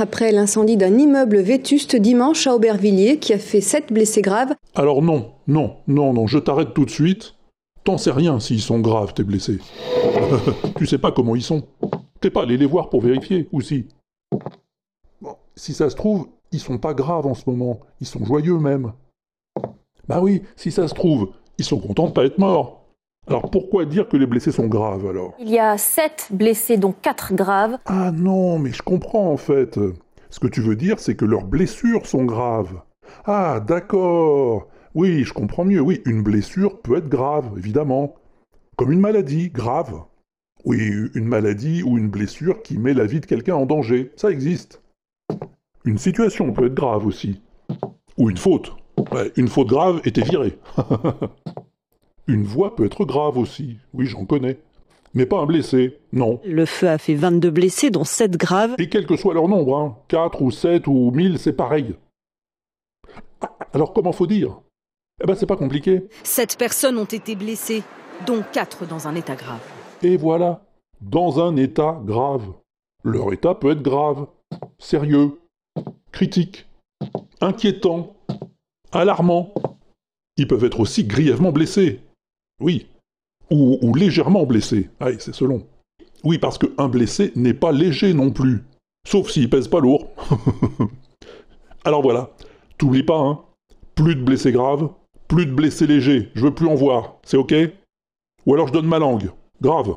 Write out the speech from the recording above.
après l'incendie d'un immeuble vétuste dimanche à Aubervilliers qui a fait sept blessés graves. Alors non, non, non, non, je t'arrête tout de suite. T'en sais rien s'ils sont graves, tes blessés. tu sais pas comment ils sont. T'es pas allé les voir pour vérifier, ou si? Bon, si ça se trouve, ils sont pas graves en ce moment. Ils sont joyeux même. Bah oui, si ça se trouve, ils sont contents de pas être morts. Alors pourquoi dire que les blessés sont graves alors? Il y a 7 blessés, dont 4 graves. Ah non, mais je comprends en fait. Ce que tu veux dire, c'est que leurs blessures sont graves. Ah d'accord. Oui, je comprends mieux. Oui, une blessure peut être grave, évidemment. Comme une maladie, grave. Oui, une maladie ou une blessure qui met la vie de quelqu'un en danger. Ça existe. Une situation peut être grave aussi. Ou une faute. Ouais, une faute grave était virée. Une voix peut être grave aussi, oui j'en connais. Mais pas un blessé, non. Le feu a fait 22 blessés, dont 7 graves. Et quel que soit leur nombre, hein, 4 ou 7 ou 1000, c'est pareil. Alors comment faut dire? Eh ben c'est pas compliqué. 7 personnes ont été blessées, dont 4 dans un état grave. Et voilà, dans un état grave. Leur état peut être grave, sérieux, critique, inquiétant, alarmant. Ils peuvent être aussi grièvement blessés. Oui. Ou, légèrement blessé. Ah, c'est selon. Oui, parce qu'un blessé n'est pas léger non plus. Sauf s'il pèse pas lourd. Alors voilà. T'oublies pas, hein. Plus de blessés graves, plus de blessés légers. Je veux plus en voir. C'est ok? Ou alors je donne ma langue. Grave.